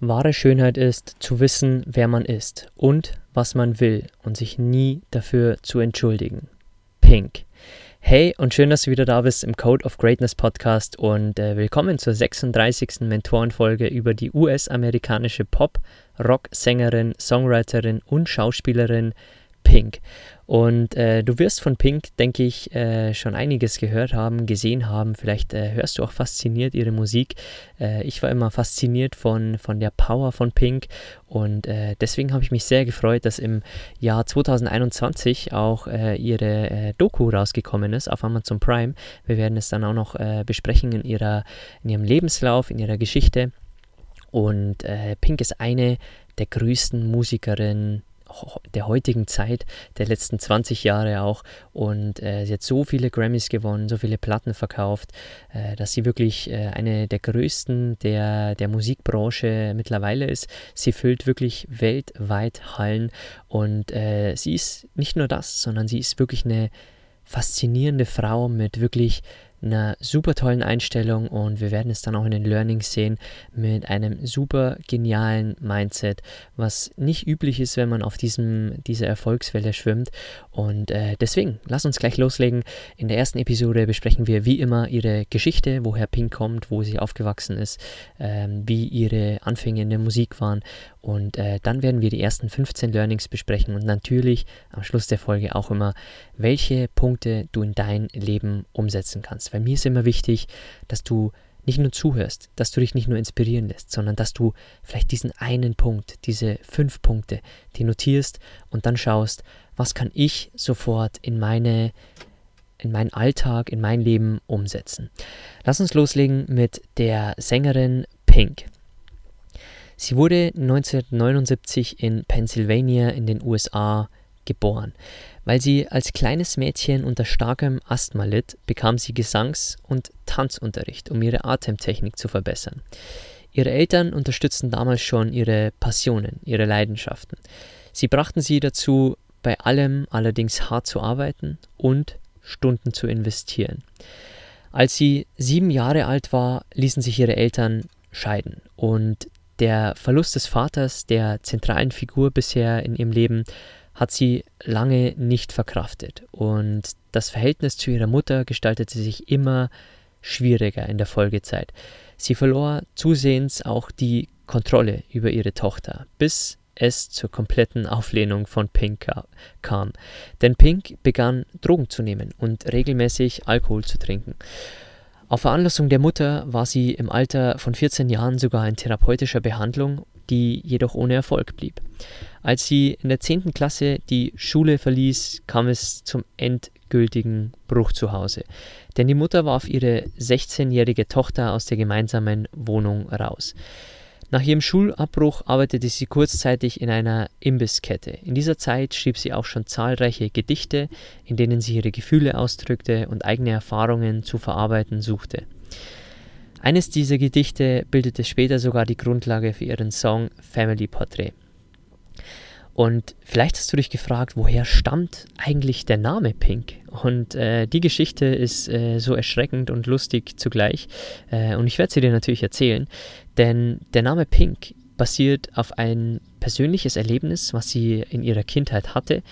Wahre Schönheit ist zu wissen, wer man ist und was man will und sich nie dafür zu entschuldigen. Pink. Hey und schön, dass du wieder da bist im Code of Greatness Podcast und äh, willkommen zur 36. Mentorenfolge über die US-amerikanische Pop, Rock-Sängerin, Songwriterin und Schauspielerin Pink. Und äh, du wirst von Pink, denke ich, äh, schon einiges gehört haben, gesehen haben. Vielleicht äh, hörst du auch fasziniert ihre Musik. Äh, ich war immer fasziniert von, von der Power von Pink und äh, deswegen habe ich mich sehr gefreut, dass im Jahr 2021 auch äh, ihre Doku rausgekommen ist auf Amazon Prime. Wir werden es dann auch noch besprechen in, ihrer, in ihrem Lebenslauf, in ihrer Geschichte. Und Pink ist eine der größten Musikerinnen der heutigen Zeit, der letzten 20 Jahre auch. Und äh, sie hat so viele Grammys gewonnen, so viele Platten verkauft, äh, dass sie wirklich äh, eine der größten der, der Musikbranche mittlerweile ist. Sie füllt wirklich weltweit Hallen und äh, sie ist nicht nur das, sondern sie ist wirklich eine faszinierende Frau mit wirklich einer super tollen Einstellung und wir werden es dann auch in den Learnings sehen mit einem super genialen Mindset, was nicht üblich ist, wenn man auf diesem, dieser Erfolgswelle schwimmt. Und äh, deswegen, lass uns gleich loslegen. In der ersten Episode besprechen wir wie immer ihre Geschichte, woher Pink kommt, wo sie aufgewachsen ist, äh, wie ihre Anfänge in der Musik waren und äh, dann werden wir die ersten 15 Learnings besprechen und natürlich am Schluss der Folge auch immer, welche Punkte du in dein Leben umsetzen kannst. Weil mir ist immer wichtig, dass du nicht nur zuhörst, dass du dich nicht nur inspirieren lässt, sondern dass du vielleicht diesen einen Punkt, diese fünf Punkte, die notierst und dann schaust, was kann ich sofort in meine in meinen Alltag, in mein Leben umsetzen. Lass uns loslegen mit der Sängerin Pink. Sie wurde 1979 in Pennsylvania in den USA geboren. Weil sie als kleines Mädchen unter starkem Asthma litt, bekam sie Gesangs- und Tanzunterricht, um ihre Atemtechnik zu verbessern. Ihre Eltern unterstützten damals schon ihre Passionen, ihre Leidenschaften. Sie brachten sie dazu, bei allem allerdings hart zu arbeiten und Stunden zu investieren. Als sie sieben Jahre alt war, ließen sich ihre Eltern scheiden und der Verlust des Vaters, der zentralen Figur bisher in ihrem Leben, hat sie lange nicht verkraftet. Und das Verhältnis zu ihrer Mutter gestaltete sich immer schwieriger in der Folgezeit. Sie verlor zusehends auch die Kontrolle über ihre Tochter, bis es zur kompletten Auflehnung von Pink kam. Denn Pink begann Drogen zu nehmen und regelmäßig Alkohol zu trinken. Auf Veranlassung der Mutter war sie im Alter von 14 Jahren sogar in therapeutischer Behandlung, die jedoch ohne Erfolg blieb. Als sie in der 10. Klasse die Schule verließ, kam es zum endgültigen Bruch zu Hause, denn die Mutter warf ihre 16-jährige Tochter aus der gemeinsamen Wohnung raus. Nach ihrem Schulabbruch arbeitete sie kurzzeitig in einer Imbisskette. In dieser Zeit schrieb sie auch schon zahlreiche Gedichte, in denen sie ihre Gefühle ausdrückte und eigene Erfahrungen zu verarbeiten suchte. Eines dieser Gedichte bildete später sogar die Grundlage für ihren Song Family Portrait. Und vielleicht hast du dich gefragt, woher stammt eigentlich der Name Pink? Und äh, die Geschichte ist äh, so erschreckend und lustig zugleich. Äh, und ich werde sie dir natürlich erzählen, denn der Name Pink basiert auf ein persönliches Erlebnis, was sie in ihrer Kindheit hatte.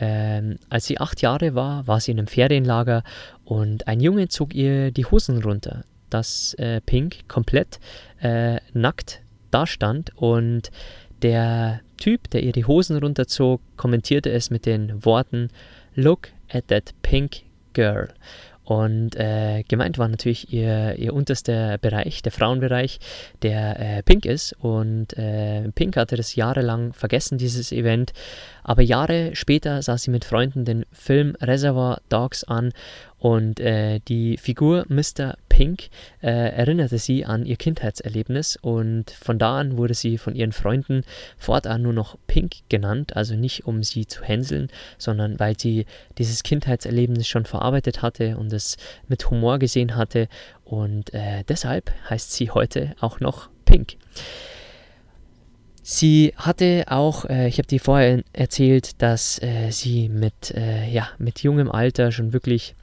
Ähm, als sie acht Jahre war, war sie in einem Ferienlager und ein Junge zog ihr die Hosen runter, dass äh, Pink komplett äh, nackt dastand und der Typ, der ihr die Hosen runterzog, kommentierte es mit den Worten Look at that pink girl. Und äh, gemeint war natürlich ihr, ihr unterster Bereich, der Frauenbereich, der äh, Pink ist. Und äh, Pink hatte das jahrelang vergessen, dieses Event. Aber Jahre später sah sie mit Freunden den Film Reservoir Dogs an und äh, die Figur Mr. Pink äh, erinnerte sie an ihr Kindheitserlebnis und von da an wurde sie von ihren Freunden fortan nur noch Pink genannt, also nicht um sie zu hänseln, sondern weil sie dieses Kindheitserlebnis schon verarbeitet hatte und es mit Humor gesehen hatte und äh, deshalb heißt sie heute auch noch Pink. Sie hatte auch, äh, ich habe dir vorher erzählt, dass äh, sie mit, äh, ja, mit jungem Alter schon wirklich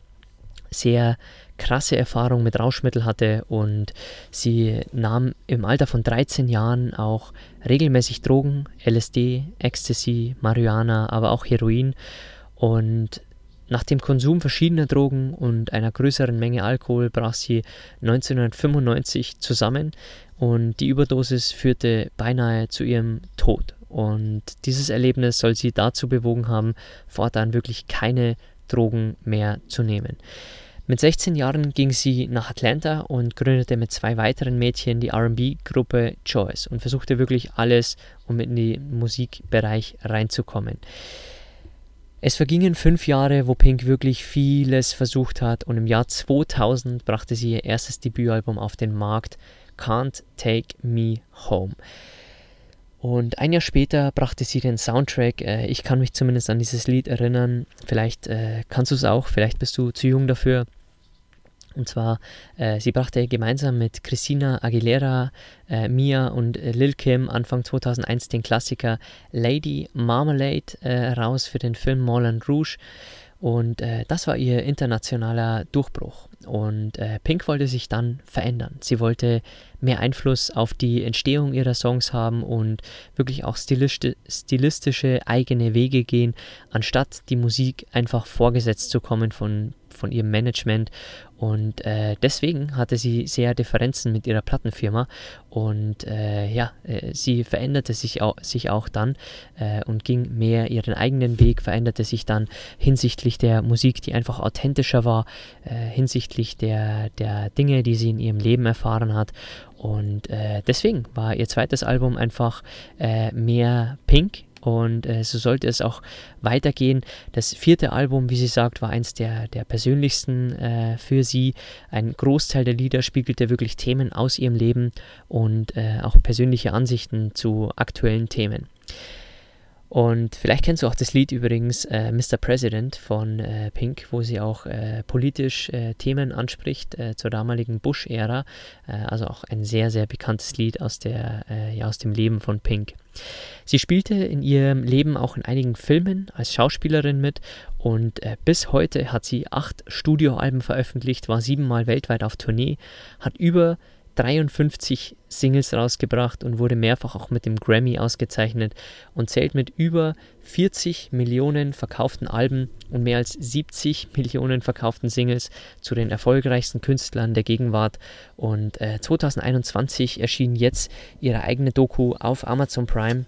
sehr krasse Erfahrung mit Rauschmittel hatte und sie nahm im Alter von 13 Jahren auch regelmäßig Drogen, LSD, Ecstasy, Marihuana, aber auch Heroin und nach dem Konsum verschiedener Drogen und einer größeren Menge Alkohol brach sie 1995 zusammen und die Überdosis führte beinahe zu ihrem Tod. Und dieses Erlebnis soll sie dazu bewogen haben, fortan wirklich keine Drogen mehr zu nehmen. Mit 16 Jahren ging sie nach Atlanta und gründete mit zwei weiteren Mädchen die RB-Gruppe Choice und versuchte wirklich alles, um in den Musikbereich reinzukommen. Es vergingen fünf Jahre, wo Pink wirklich vieles versucht hat und im Jahr 2000 brachte sie ihr erstes Debütalbum auf den Markt, Can't Take Me Home. Und ein Jahr später brachte sie den Soundtrack. Äh, ich kann mich zumindest an dieses Lied erinnern. Vielleicht äh, kannst du es auch, vielleicht bist du zu jung dafür. Und zwar, äh, sie brachte gemeinsam mit Christina Aguilera, äh, Mia und äh, Lil Kim Anfang 2001 den Klassiker Lady Marmalade äh, raus für den Film Moulin Rouge. Und äh, das war ihr internationaler Durchbruch. Und äh, Pink wollte sich dann verändern. Sie wollte mehr Einfluss auf die Entstehung ihrer Songs haben und wirklich auch stilisti stilistische eigene Wege gehen, anstatt die Musik einfach vorgesetzt zu kommen von von ihrem Management. Und äh, deswegen hatte sie sehr Differenzen mit ihrer Plattenfirma. Und äh, ja, äh, sie veränderte sich auch, sich auch dann äh, und ging mehr ihren eigenen Weg, veränderte sich dann hinsichtlich der Musik, die einfach authentischer war, äh, hinsichtlich der, der Dinge, die sie in ihrem Leben erfahren hat. Und äh, deswegen war ihr zweites Album einfach mehr Pink, und äh, so sollte es auch weitergehen. Das vierte Album, wie sie sagt, war eins der, der persönlichsten äh, für sie. Ein Großteil der Lieder spiegelte wirklich Themen aus ihrem Leben und äh, auch persönliche Ansichten zu aktuellen Themen. Und vielleicht kennst du auch das Lied übrigens äh, Mr. President von äh, Pink, wo sie auch äh, politisch äh, Themen anspricht äh, zur damaligen Bush-Ära. Äh, also auch ein sehr, sehr bekanntes Lied aus, der, ja, aus dem Leben von Pink. Sie spielte in ihrem Leben auch in einigen Filmen als Schauspielerin mit und bis heute hat sie acht Studioalben veröffentlicht, war siebenmal weltweit auf Tournee, hat über 53 Singles rausgebracht und wurde mehrfach auch mit dem Grammy ausgezeichnet und zählt mit über 40 Millionen verkauften Alben und mehr als 70 Millionen verkauften Singles zu den erfolgreichsten Künstlern der Gegenwart. Und äh, 2021 erschien jetzt ihre eigene Doku auf Amazon Prime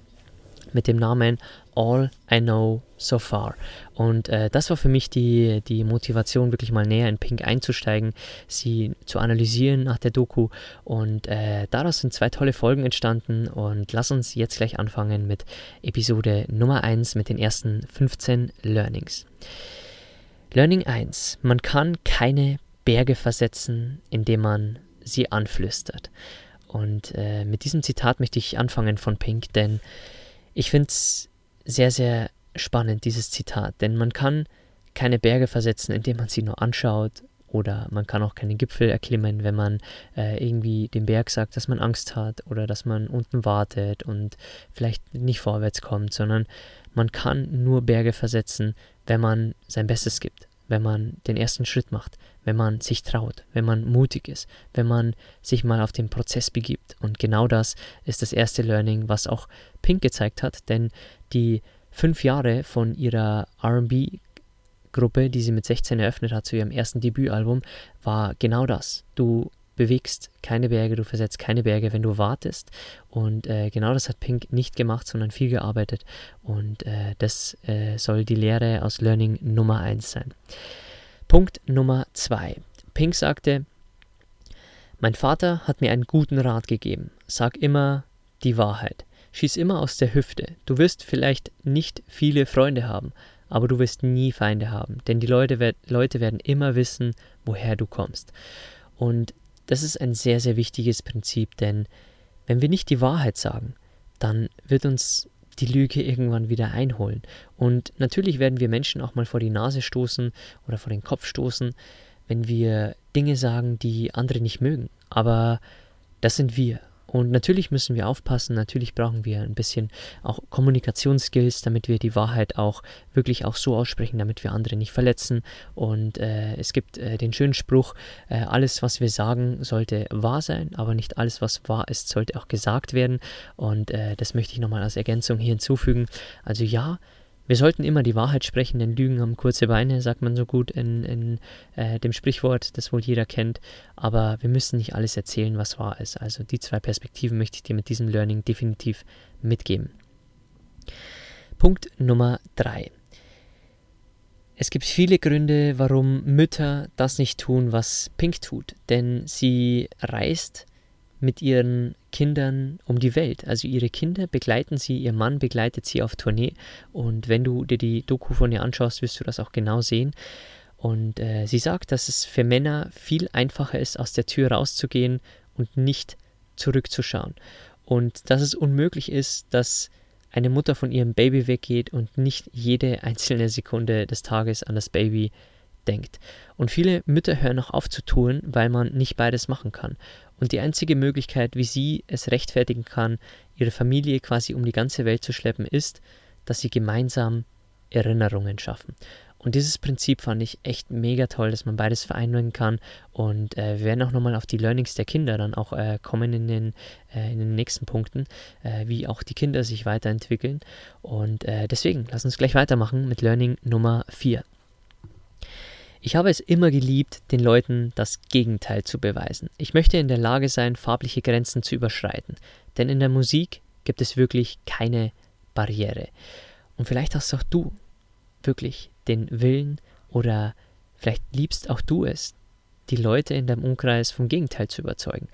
mit dem Namen All I Know So Far. Und äh, das war für mich die, die Motivation, wirklich mal näher in Pink einzusteigen, sie zu analysieren nach der Doku. Und äh, daraus sind zwei tolle Folgen entstanden. Und lass uns jetzt gleich anfangen mit Episode Nummer 1 mit den ersten 15 Learnings. Learning 1. Man kann keine Berge versetzen, indem man sie anflüstert. Und äh, mit diesem Zitat möchte ich anfangen von Pink, denn ich finde es sehr, sehr spannend, dieses Zitat, denn man kann keine Berge versetzen, indem man sie nur anschaut oder man kann auch keine Gipfel erklimmen, wenn man äh, irgendwie dem Berg sagt, dass man Angst hat oder dass man unten wartet und vielleicht nicht vorwärts kommt, sondern man kann nur Berge versetzen, wenn man sein Bestes gibt, wenn man den ersten Schritt macht, wenn man sich traut, wenn man mutig ist, wenn man sich mal auf den Prozess begibt. Und genau das ist das erste Learning, was auch Pink gezeigt hat, denn die fünf Jahre von ihrer RB Gruppe, die sie mit 16 eröffnet hat zu ihrem ersten Debütalbum, war genau das. Du bewegst keine Berge, du versetzt keine Berge, wenn du wartest. Und äh, genau das hat Pink nicht gemacht, sondern viel gearbeitet. Und äh, das äh, soll die Lehre aus Learning Nummer 1 sein. Punkt Nummer 2. Pink sagte, mein Vater hat mir einen guten Rat gegeben. Sag immer die Wahrheit. Schieß immer aus der Hüfte. Du wirst vielleicht nicht viele Freunde haben, aber du wirst nie Feinde haben, denn die Leute, Leute werden immer wissen, woher du kommst. Und das ist ein sehr, sehr wichtiges Prinzip, denn wenn wir nicht die Wahrheit sagen, dann wird uns die Lüge irgendwann wieder einholen. Und natürlich werden wir Menschen auch mal vor die Nase stoßen oder vor den Kopf stoßen, wenn wir Dinge sagen, die andere nicht mögen. Aber das sind wir. Und natürlich müssen wir aufpassen, natürlich brauchen wir ein bisschen auch Kommunikationsskills, damit wir die Wahrheit auch wirklich auch so aussprechen, damit wir andere nicht verletzen. Und äh, es gibt äh, den schönen Spruch, äh, alles, was wir sagen, sollte wahr sein, aber nicht alles, was wahr ist, sollte auch gesagt werden. Und äh, das möchte ich nochmal als Ergänzung hier hinzufügen. Also ja, wir sollten immer die Wahrheit sprechen, denn Lügen haben kurze Beine, sagt man so gut in, in äh, dem Sprichwort, das wohl jeder kennt. Aber wir müssen nicht alles erzählen, was wahr ist. Also die zwei Perspektiven möchte ich dir mit diesem Learning definitiv mitgeben. Punkt Nummer drei. Es gibt viele Gründe, warum Mütter das nicht tun, was Pink tut. Denn sie reist mit ihren Kindern um die Welt. Also ihre Kinder begleiten sie, ihr Mann begleitet sie auf Tournee. Und wenn du dir die Doku von ihr anschaust, wirst du das auch genau sehen. Und äh, sie sagt, dass es für Männer viel einfacher ist, aus der Tür rauszugehen und nicht zurückzuschauen. Und dass es unmöglich ist, dass eine Mutter von ihrem Baby weggeht und nicht jede einzelne Sekunde des Tages an das Baby denkt. Und viele Mütter hören auch auf zu tun, weil man nicht beides machen kann. Und die einzige Möglichkeit, wie sie es rechtfertigen kann, ihre Familie quasi um die ganze Welt zu schleppen, ist, dass sie gemeinsam Erinnerungen schaffen. Und dieses Prinzip fand ich echt mega toll, dass man beides vereinigen kann. Und äh, wir werden auch nochmal auf die Learnings der Kinder dann auch äh, kommen in den, äh, in den nächsten Punkten, äh, wie auch die Kinder sich weiterentwickeln. Und äh, deswegen, lass uns gleich weitermachen mit Learning Nummer 4. Ich habe es immer geliebt, den Leuten das Gegenteil zu beweisen. Ich möchte in der Lage sein, farbliche Grenzen zu überschreiten, denn in der Musik gibt es wirklich keine Barriere. Und vielleicht hast auch du wirklich den Willen oder vielleicht liebst auch du es, die Leute in deinem Umkreis vom Gegenteil zu überzeugen.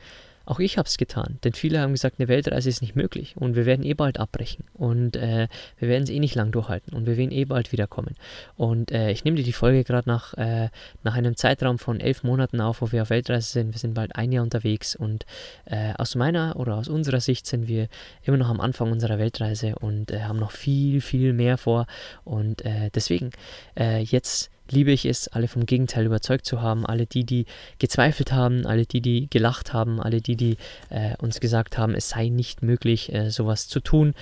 Auch ich habe es getan, denn viele haben gesagt, eine Weltreise ist nicht möglich und wir werden eh bald abbrechen und äh, wir werden es eh nicht lang durchhalten und wir werden eh bald wiederkommen. Und äh, ich nehme dir die Folge gerade nach, äh, nach einem Zeitraum von elf Monaten auf, wo wir auf Weltreise sind. Wir sind bald ein Jahr unterwegs und äh, aus meiner oder aus unserer Sicht sind wir immer noch am Anfang unserer Weltreise und äh, haben noch viel, viel mehr vor. Und äh, deswegen jetzt liebe ich es, alle vom Gegenteil überzeugt zu haben. Alle die, die gezweifelt haben, alle die, die gelacht haben, alle die, die äh, uns gesagt haben, es sei nicht möglich, äh, sowas zu tun.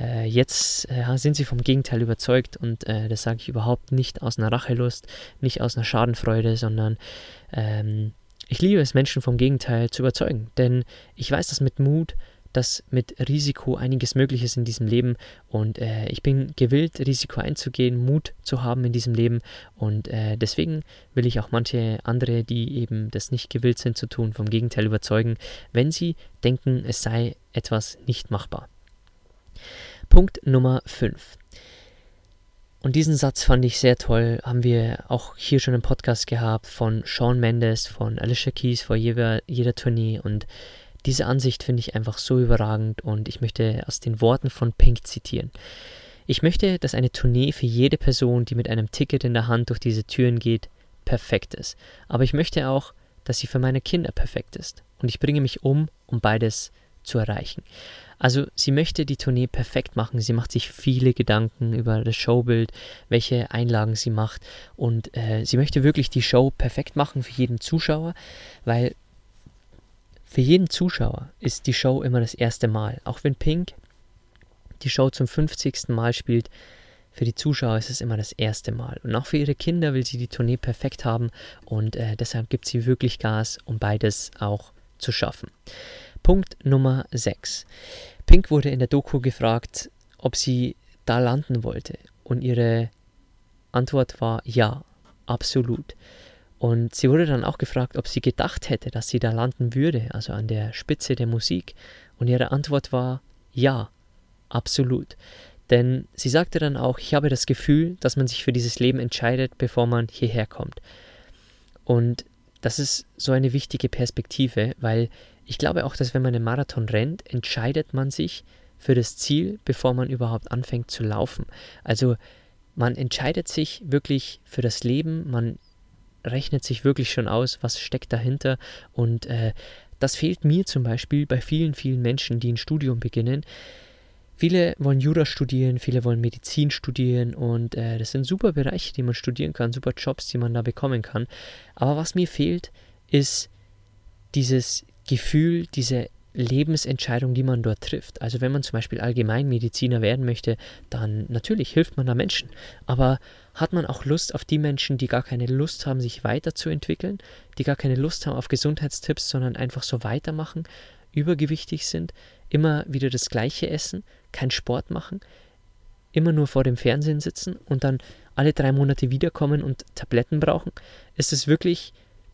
Äh, jetzt äh, sind sie vom Gegenteil überzeugt und äh, das sage ich überhaupt nicht aus einer Rachelust, nicht aus einer Schadenfreude, sondern ähm, ich liebe es, Menschen vom Gegenteil zu überzeugen. Denn ich weiß, dass mit Mut dass mit Risiko einiges möglich ist in diesem Leben und äh, ich bin gewillt, Risiko einzugehen, Mut zu haben in diesem Leben und äh, deswegen will ich auch manche andere, die eben das nicht gewillt sind zu tun, vom Gegenteil überzeugen, wenn sie denken, es sei etwas nicht machbar. Punkt Nummer 5. Und diesen Satz fand ich sehr toll, haben wir auch hier schon im Podcast gehabt von Sean Mendes, von Alicia Keys vor jeder, jeder Tournee und diese Ansicht finde ich einfach so überragend und ich möchte aus den Worten von Pink zitieren. Ich möchte, dass eine Tournee für jede Person, die mit einem Ticket in der Hand durch diese Türen geht, perfekt ist. Aber ich möchte auch, dass sie für meine Kinder perfekt ist. Und ich bringe mich um, um beides zu erreichen. Also sie möchte die Tournee perfekt machen. Sie macht sich viele Gedanken über das Showbild, welche Einlagen sie macht. Und äh, sie möchte wirklich die Show perfekt machen für jeden Zuschauer, weil für jeden Zuschauer ist die Show immer das erste Mal. Auch wenn Pink die Show zum 50. Mal spielt, für die Zuschauer ist es immer das erste Mal. Und auch für ihre Kinder will sie die Tournee perfekt haben und äh, deshalb gibt sie wirklich Gas, um beides auch zu schaffen. Punkt Nummer 6. Pink wurde in der Doku gefragt, ob sie da landen wollte. Und ihre Antwort war ja, absolut. Und sie wurde dann auch gefragt, ob sie gedacht hätte, dass sie da landen würde, also an der Spitze der Musik. Und ihre Antwort war ja, absolut. Denn sie sagte dann auch, ich habe das Gefühl, dass man sich für dieses Leben entscheidet, bevor man hierher kommt. Und das ist so eine wichtige Perspektive, weil ich glaube auch, dass wenn man einen Marathon rennt, entscheidet man sich für das Ziel, bevor man überhaupt anfängt zu laufen. Also man entscheidet sich wirklich für das Leben, man rechnet sich wirklich schon aus, was steckt dahinter und äh, das fehlt mir zum Beispiel bei vielen, vielen Menschen, die ein Studium beginnen. Viele wollen Jura studieren, viele wollen Medizin studieren und äh, das sind super Bereiche, die man studieren kann, super Jobs, die man da bekommen kann. Aber was mir fehlt, ist dieses Gefühl, diese Lebensentscheidung, die man dort trifft. Also wenn man zum Beispiel Allgemeinmediziner werden möchte, dann natürlich hilft man da Menschen. Aber hat man auch Lust auf die Menschen, die gar keine Lust haben, sich weiterzuentwickeln, die gar keine Lust haben auf Gesundheitstipps, sondern einfach so weitermachen, übergewichtig sind, immer wieder das gleiche essen, keinen Sport machen, immer nur vor dem Fernsehen sitzen und dann alle drei Monate wiederkommen und Tabletten brauchen? Ist es wirklich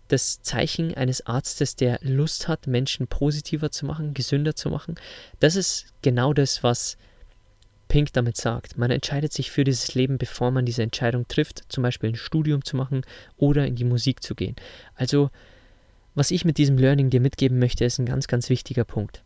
das Zeichen eines Arztes, der Lust hat, Menschen positiver zu machen, gesünder zu machen. Das ist genau das, was Pink damit sagt. Man entscheidet sich für dieses Leben, bevor man diese Entscheidung trifft, zum Beispiel ein Studium zu machen oder in die Musik zu gehen. Also, was ich mit diesem Learning dir mitgeben möchte, ist ein ganz, ganz wichtiger Punkt.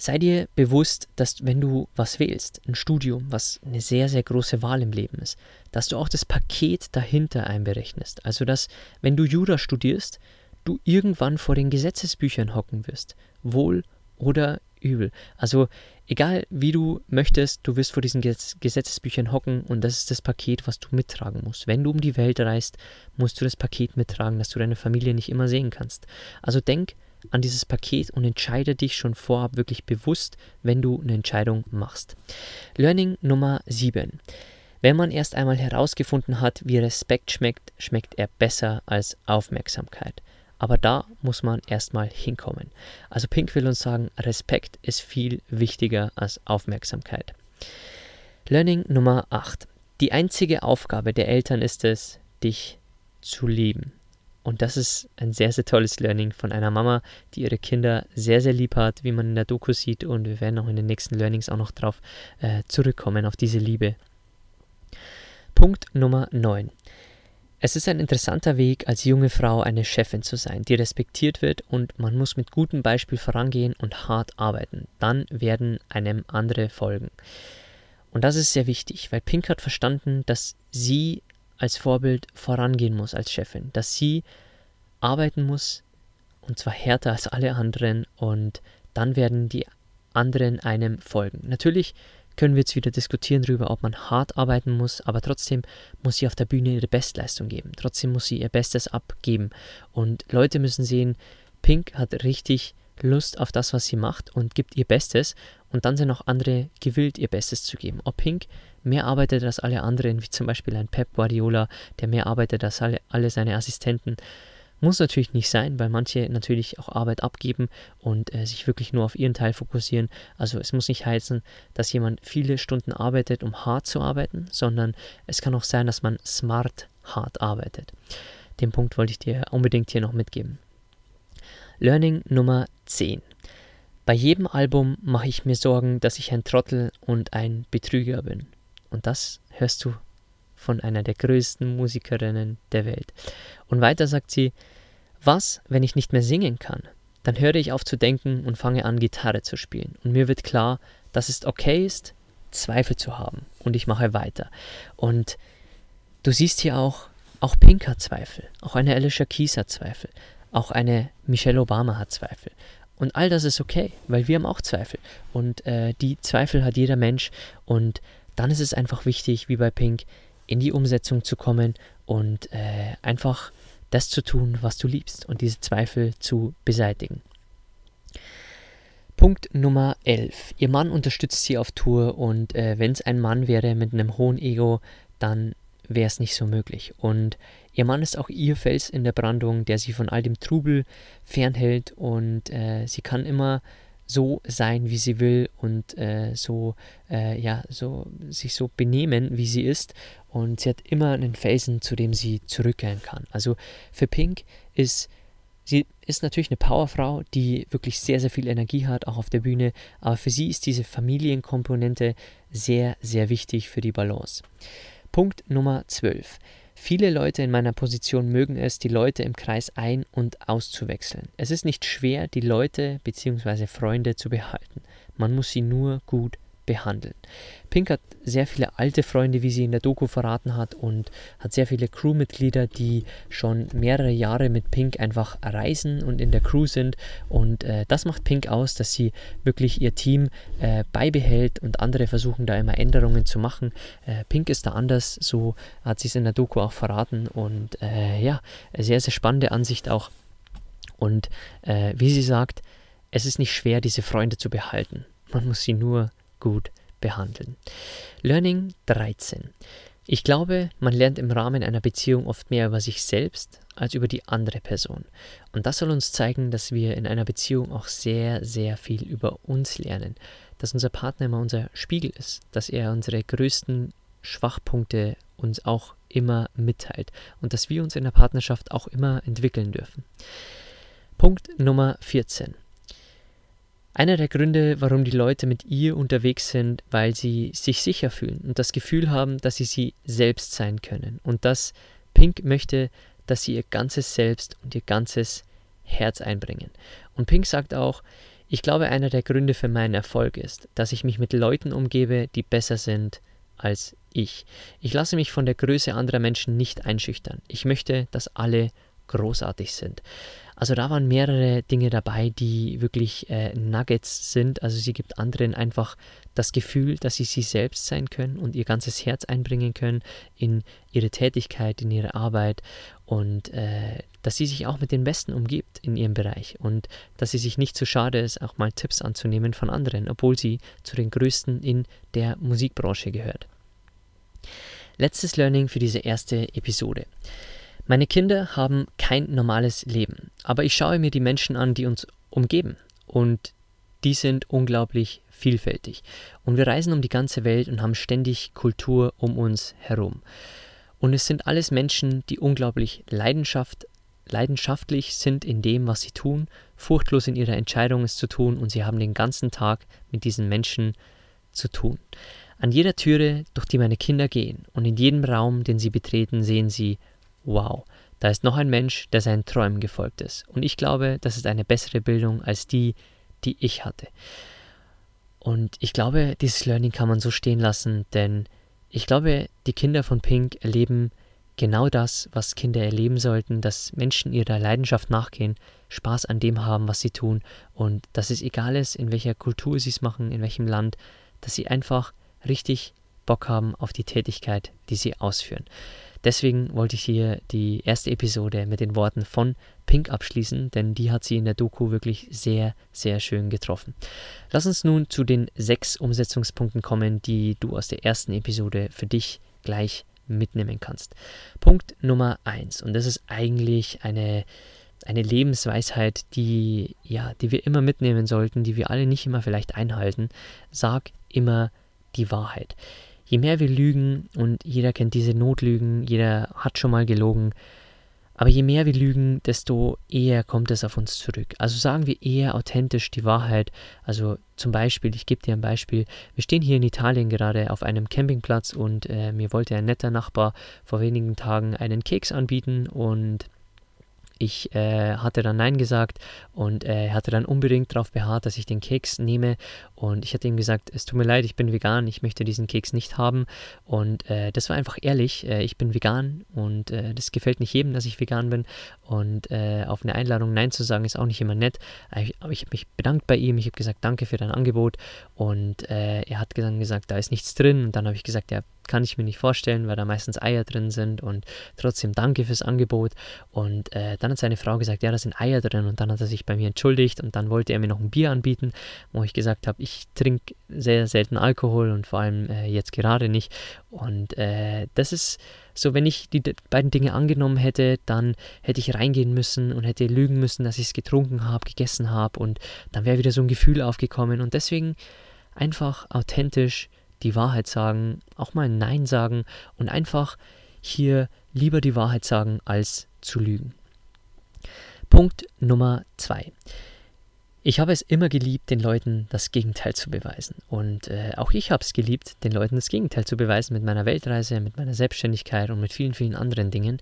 Sei dir bewusst, dass wenn du was wählst, ein Studium, was eine sehr, sehr große Wahl im Leben ist, dass du auch das Paket dahinter einberechnest. Also, dass wenn du Jura studierst, du irgendwann vor den Gesetzesbüchern hocken wirst. Wohl oder übel. Also, egal wie du möchtest, du wirst vor diesen Gesetzesbüchern hocken und das ist das Paket, was du mittragen musst. Wenn du um die Welt reist, musst du das Paket mittragen, dass du deine Familie nicht immer sehen kannst. Also denk an dieses Paket und entscheide dich schon vorab wirklich bewusst, wenn du eine Entscheidung machst. Learning Nummer 7. Wenn man erst einmal herausgefunden hat, wie Respekt schmeckt, schmeckt er besser als Aufmerksamkeit. Aber da muss man erstmal hinkommen. Also Pink will uns sagen, Respekt ist viel wichtiger als Aufmerksamkeit. Learning Nummer 8. Die einzige Aufgabe der Eltern ist es, dich zu lieben. Und das ist ein sehr, sehr tolles Learning von einer Mama, die ihre Kinder sehr, sehr lieb hat, wie man in der Doku sieht. Und wir werden auch in den nächsten Learnings auch noch drauf äh, zurückkommen, auf diese Liebe. Punkt Nummer 9. Es ist ein interessanter Weg, als junge Frau eine Chefin zu sein, die respektiert wird und man muss mit gutem Beispiel vorangehen und hart arbeiten. Dann werden einem andere folgen. Und das ist sehr wichtig, weil Pink hat verstanden, dass sie als Vorbild vorangehen muss als Chefin, dass sie arbeiten muss und zwar härter als alle anderen und dann werden die anderen einem folgen. Natürlich können wir jetzt wieder diskutieren darüber, ob man hart arbeiten muss, aber trotzdem muss sie auf der Bühne ihre Bestleistung geben. Trotzdem muss sie ihr Bestes abgeben. Und Leute müssen sehen, Pink hat richtig Lust auf das, was sie macht und gibt ihr Bestes. Und dann sind auch andere gewillt, ihr Bestes zu geben. Ob Pink mehr arbeitet als alle anderen, wie zum Beispiel ein Pep Guardiola, der mehr arbeitet als alle, alle seine Assistenten. Muss natürlich nicht sein, weil manche natürlich auch Arbeit abgeben und äh, sich wirklich nur auf ihren Teil fokussieren. Also es muss nicht heißen, dass jemand viele Stunden arbeitet, um hart zu arbeiten, sondern es kann auch sein, dass man smart hart arbeitet. Den Punkt wollte ich dir unbedingt hier noch mitgeben. Learning Nummer 10. Bei jedem Album mache ich mir Sorgen, dass ich ein Trottel und ein Betrüger bin. Und das hörst du von einer der größten Musikerinnen der Welt. Und weiter sagt sie, was, wenn ich nicht mehr singen kann? Dann höre ich auf zu denken und fange an, Gitarre zu spielen. Und mir wird klar, dass es okay ist, Zweifel zu haben. Und ich mache weiter. Und du siehst hier auch, auch Pink hat Zweifel. Auch eine Alicia Keys hat Zweifel. Auch eine Michelle Obama hat Zweifel. Und all das ist okay, weil wir haben auch Zweifel. Und äh, die Zweifel hat jeder Mensch. Und dann ist es einfach wichtig, wie bei Pink, in die Umsetzung zu kommen und äh, einfach das zu tun, was du liebst und diese Zweifel zu beseitigen. Punkt Nummer 11. Ihr Mann unterstützt sie auf Tour und äh, wenn es ein Mann wäre mit einem hohen Ego, dann wäre es nicht so möglich. Und ihr Mann ist auch ihr Fels in der Brandung, der sie von all dem Trubel fernhält und äh, sie kann immer so sein, wie sie will und äh, so, äh, ja, so sich so benehmen, wie sie ist. Und sie hat immer einen Felsen, zu dem sie zurückkehren kann. Also für Pink ist Sie ist natürlich eine Powerfrau, die wirklich sehr, sehr viel Energie hat, auch auf der Bühne, aber für sie ist diese Familienkomponente sehr, sehr wichtig für die Balance. Punkt Nummer 12. Viele Leute in meiner Position mögen es, die Leute im Kreis ein- und auszuwechseln. Es ist nicht schwer, die Leute bzw. Freunde zu behalten. Man muss sie nur gut behandeln. Pink hat sehr viele alte Freunde, wie sie in der Doku verraten hat, und hat sehr viele Crewmitglieder, die schon mehrere Jahre mit Pink einfach reisen und in der Crew sind. Und äh, das macht Pink aus, dass sie wirklich ihr Team äh, beibehält und andere versuchen da immer Änderungen zu machen. Äh, Pink ist da anders, so hat sie es in der Doku auch verraten. Und äh, ja, sehr, sehr spannende Ansicht auch. Und äh, wie sie sagt, es ist nicht schwer, diese Freunde zu behalten. Man muss sie nur gut behandeln. Learning 13. Ich glaube, man lernt im Rahmen einer Beziehung oft mehr über sich selbst als über die andere Person. Und das soll uns zeigen, dass wir in einer Beziehung auch sehr, sehr viel über uns lernen. Dass unser Partner immer unser Spiegel ist, dass er unsere größten Schwachpunkte uns auch immer mitteilt und dass wir uns in der Partnerschaft auch immer entwickeln dürfen. Punkt Nummer 14. Einer der Gründe, warum die Leute mit ihr unterwegs sind, weil sie sich sicher fühlen und das Gefühl haben, dass sie sie selbst sein können. Und dass Pink möchte, dass sie ihr ganzes Selbst und ihr ganzes Herz einbringen. Und Pink sagt auch, ich glaube, einer der Gründe für meinen Erfolg ist, dass ich mich mit Leuten umgebe, die besser sind als ich. Ich lasse mich von der Größe anderer Menschen nicht einschüchtern. Ich möchte, dass alle großartig sind. Also da waren mehrere Dinge dabei, die wirklich äh, Nuggets sind. Also sie gibt anderen einfach das Gefühl, dass sie sie selbst sein können und ihr ganzes Herz einbringen können in ihre Tätigkeit, in ihre Arbeit und äh, dass sie sich auch mit den Besten umgibt in ihrem Bereich und dass sie sich nicht zu schade ist, auch mal Tipps anzunehmen von anderen, obwohl sie zu den Größten in der Musikbranche gehört. Letztes Learning für diese erste Episode. Meine Kinder haben kein normales Leben, aber ich schaue mir die Menschen an, die uns umgeben und die sind unglaublich vielfältig. Und wir reisen um die ganze Welt und haben ständig Kultur um uns herum. Und es sind alles Menschen, die unglaublich Leidenschaft, leidenschaftlich sind in dem, was sie tun, furchtlos in ihrer Entscheidung es zu tun und sie haben den ganzen Tag mit diesen Menschen zu tun. An jeder Türe, durch die meine Kinder gehen und in jedem Raum, den sie betreten, sehen sie wow, da ist noch ein Mensch, der seinen Träumen gefolgt ist. Und ich glaube, das ist eine bessere Bildung als die, die ich hatte. Und ich glaube, dieses Learning kann man so stehen lassen, denn ich glaube, die Kinder von Pink erleben genau das, was Kinder erleben sollten, dass Menschen ihrer Leidenschaft nachgehen, Spaß an dem haben, was sie tun und dass es egal ist, in welcher Kultur sie es machen, in welchem Land, dass sie einfach richtig Bock haben auf die Tätigkeit, die sie ausführen. Deswegen wollte ich hier die erste Episode mit den Worten von Pink abschließen, denn die hat sie in der Doku wirklich sehr, sehr schön getroffen. Lass uns nun zu den sechs Umsetzungspunkten kommen, die du aus der ersten Episode für dich gleich mitnehmen kannst. Punkt Nummer eins, und das ist eigentlich eine eine Lebensweisheit, die ja, die wir immer mitnehmen sollten, die wir alle nicht immer vielleicht einhalten. Sag immer die Wahrheit je mehr wir lügen, und jeder kennt diese Notlügen, jeder hat schon mal gelogen, aber je mehr wir lügen, desto eher kommt es auf uns zurück. Also sagen wir eher authentisch die Wahrheit. Also zum Beispiel, ich gebe dir ein Beispiel, wir stehen hier in Italien gerade auf einem Campingplatz und äh, mir wollte ein netter Nachbar vor wenigen Tagen einen Keks anbieten und ich äh, hatte dann Nein gesagt und äh, er hatte dann unbedingt darauf beharrt, dass ich den Keks nehme. Und ich hatte ihm gesagt, es tut mir leid, ich bin vegan, ich möchte diesen Keks nicht haben. Und äh, das war einfach ehrlich, äh, ich bin vegan und äh, das gefällt nicht jedem, dass ich vegan bin. Und äh, auf eine Einladung Nein zu sagen, ist auch nicht immer nett. Aber ich, habe mich bedankt bei ihm, ich habe gesagt, danke für dein Angebot. Und er hat dann gesagt, da ist nichts drin. Und dann habe ich gesagt, ja, kann ich mir nicht vorstellen, weil da meistens Eier drin sind und trotzdem danke fürs Angebot. Und äh, dann dann hat seine Frau gesagt, ja, da sind Eier drin und dann hat er sich bei mir entschuldigt und dann wollte er mir noch ein Bier anbieten, wo ich gesagt habe, ich trinke sehr selten Alkohol und vor allem äh, jetzt gerade nicht. Und äh, das ist so, wenn ich die beiden Dinge angenommen hätte, dann hätte ich reingehen müssen und hätte lügen müssen, dass ich es getrunken habe, gegessen habe und dann wäre wieder so ein Gefühl aufgekommen. Und deswegen einfach authentisch die Wahrheit sagen, auch mal Nein sagen und einfach hier lieber die Wahrheit sagen, als zu lügen. Punkt Nummer zwei. Ich habe es immer geliebt, den Leuten das Gegenteil zu beweisen. Und äh, auch ich habe es geliebt, den Leuten das Gegenteil zu beweisen mit meiner Weltreise, mit meiner Selbstständigkeit und mit vielen, vielen anderen Dingen,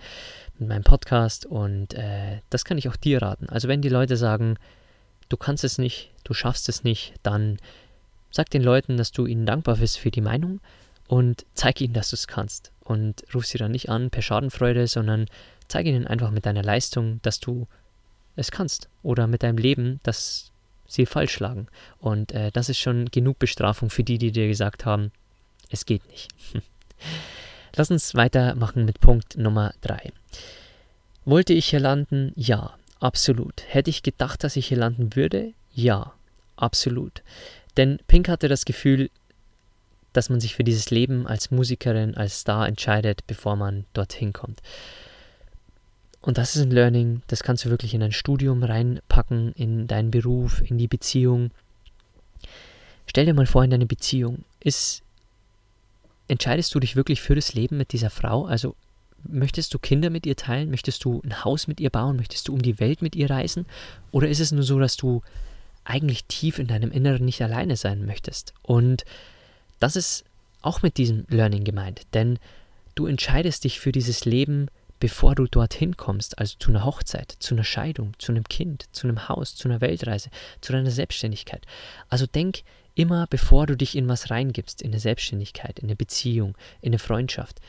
mit meinem Podcast. Und äh, das kann ich auch dir raten. Also wenn die Leute sagen, du kannst es nicht, du schaffst es nicht, dann sag den Leuten, dass du ihnen dankbar bist für die Meinung und zeig ihnen, dass du es kannst. Und ruf sie dann nicht an per Schadenfreude, sondern zeig ihnen einfach mit deiner Leistung, dass du es kannst oder mit deinem Leben, dass sie falsch lagen. Und äh, das ist schon genug Bestrafung für die, die dir gesagt haben, es geht nicht. Lass uns weitermachen mit Punkt Nummer 3. Wollte ich hier landen? Ja, absolut. Hätte ich gedacht, dass ich hier landen würde? Ja, absolut. Denn Pink hatte das Gefühl, dass man sich für dieses Leben als Musikerin, als Star entscheidet, bevor man dorthin kommt. Und das ist ein Learning, das kannst du wirklich in dein Studium reinpacken, in deinen Beruf, in die Beziehung. Stell dir mal vor, in deine Beziehung ist, entscheidest du dich wirklich für das Leben mit dieser Frau? Also möchtest du Kinder mit ihr teilen? Möchtest du ein Haus mit ihr bauen? Möchtest du um die Welt mit ihr reisen? Oder ist es nur so, dass du eigentlich tief in deinem Inneren nicht alleine sein möchtest? Und das ist auch mit diesem Learning gemeint, denn du entscheidest dich für dieses Leben bevor du dorthin kommst, also zu einer Hochzeit, zu einer Scheidung, zu einem Kind, zu einem Haus, zu einer Weltreise, zu deiner Selbstständigkeit. Also denk immer, bevor du dich in was reingibst, in eine Selbstständigkeit, in eine Beziehung, in eine Freundschaft,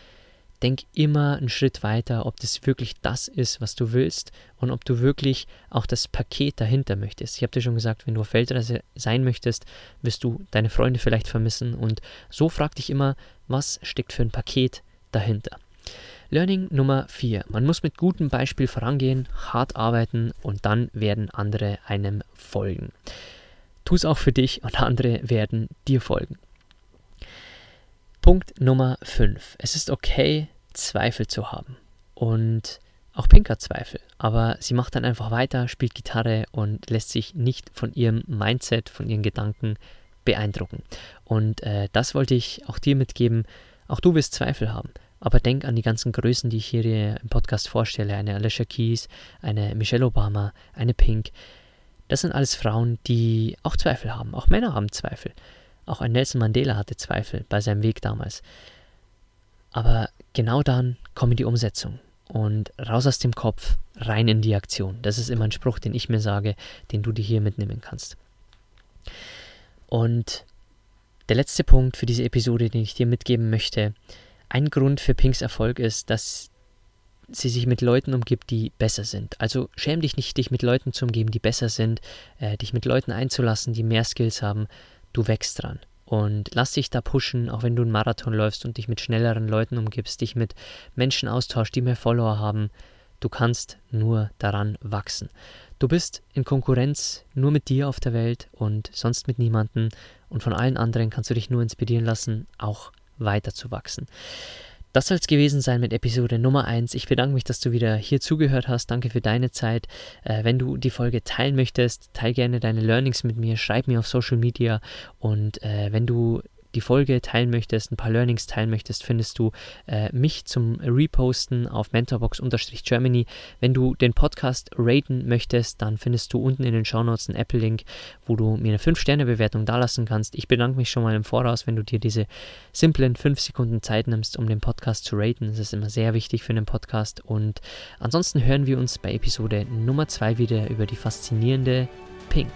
denk immer einen Schritt weiter, ob das wirklich das ist, was du willst und ob du wirklich auch das Paket dahinter möchtest. Ich habe dir schon gesagt, wenn du auf Weltreise sein möchtest, wirst du deine Freunde vielleicht vermissen und so frag dich immer, was steckt für ein Paket dahinter. Learning Nummer 4. Man muss mit gutem Beispiel vorangehen, hart arbeiten und dann werden andere einem folgen. Tu es auch für dich und andere werden dir folgen. Punkt Nummer 5. Es ist okay, Zweifel zu haben. Und auch Pink hat Zweifel, aber sie macht dann einfach weiter, spielt Gitarre und lässt sich nicht von ihrem Mindset, von ihren Gedanken beeindrucken. Und äh, das wollte ich auch dir mitgeben. Auch du wirst Zweifel haben. Aber denk an die ganzen Größen, die ich hier im Podcast vorstelle. Eine Alicia Keys, eine Michelle Obama, eine Pink. Das sind alles Frauen, die auch Zweifel haben. Auch Männer haben Zweifel. Auch ein Nelson Mandela hatte Zweifel bei seinem Weg damals. Aber genau dann kommt die Umsetzung. Und raus aus dem Kopf, rein in die Aktion. Das ist immer ein Spruch, den ich mir sage, den du dir hier mitnehmen kannst. Und der letzte Punkt für diese Episode, den ich dir mitgeben möchte, ein Grund für Pinks Erfolg ist, dass sie sich mit Leuten umgibt, die besser sind. Also schäm dich nicht, dich mit Leuten zu umgeben, die besser sind, äh, dich mit Leuten einzulassen, die mehr Skills haben. Du wächst dran. Und lass dich da pushen, auch wenn du einen Marathon läufst und dich mit schnelleren Leuten umgibst, dich mit Menschen austauschst, die mehr Follower haben. Du kannst nur daran wachsen. Du bist in Konkurrenz nur mit dir auf der Welt und sonst mit niemandem. Und von allen anderen kannst du dich nur inspirieren lassen, auch weiter zu wachsen. Das soll es gewesen sein mit Episode Nummer 1. Ich bedanke mich, dass du wieder hier zugehört hast. Danke für deine Zeit. Äh, wenn du die Folge teilen möchtest, teile gerne deine Learnings mit mir, schreib mir auf Social Media und äh, wenn du die Folge teilen möchtest, ein paar Learnings teilen möchtest, findest du äh, mich zum Reposten auf mentorbox-germany. Wenn du den Podcast raten möchtest, dann findest du unten in den Shownotes einen Apple-Link, wo du mir eine 5-Sterne-Bewertung dalassen kannst. Ich bedanke mich schon mal im Voraus, wenn du dir diese simplen 5 Sekunden Zeit nimmst, um den Podcast zu raten. Das ist immer sehr wichtig für einen Podcast. Und ansonsten hören wir uns bei Episode Nummer 2 wieder über die faszinierende Pink.